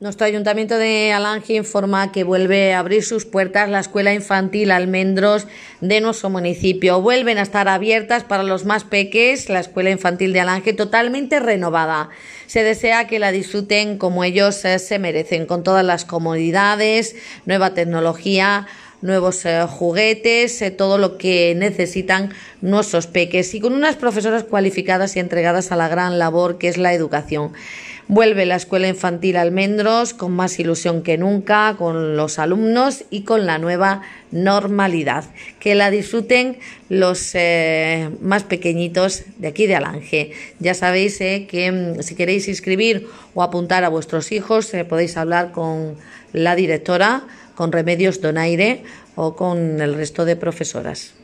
Nuestro Ayuntamiento de Alange informa que vuelve a abrir sus puertas la Escuela Infantil Almendros de nuestro municipio. Vuelven a estar abiertas para los más peques, la Escuela Infantil de Alange totalmente renovada. Se desea que la disfruten como ellos eh, se merecen, con todas las comodidades, nueva tecnología, nuevos eh, juguetes, eh, todo lo que necesitan nuestros peques y con unas profesoras cualificadas y entregadas a la gran labor que es la educación. Vuelve la escuela infantil Almendros con más ilusión que nunca, con los alumnos y con la nueva normalidad. Que la disfruten los eh, más pequeñitos de aquí de Alange. Ya sabéis eh, que mm, si queréis inscribir o apuntar a vuestros hijos, eh, podéis hablar con la directora, con Remedios Donaire o con el resto de profesoras.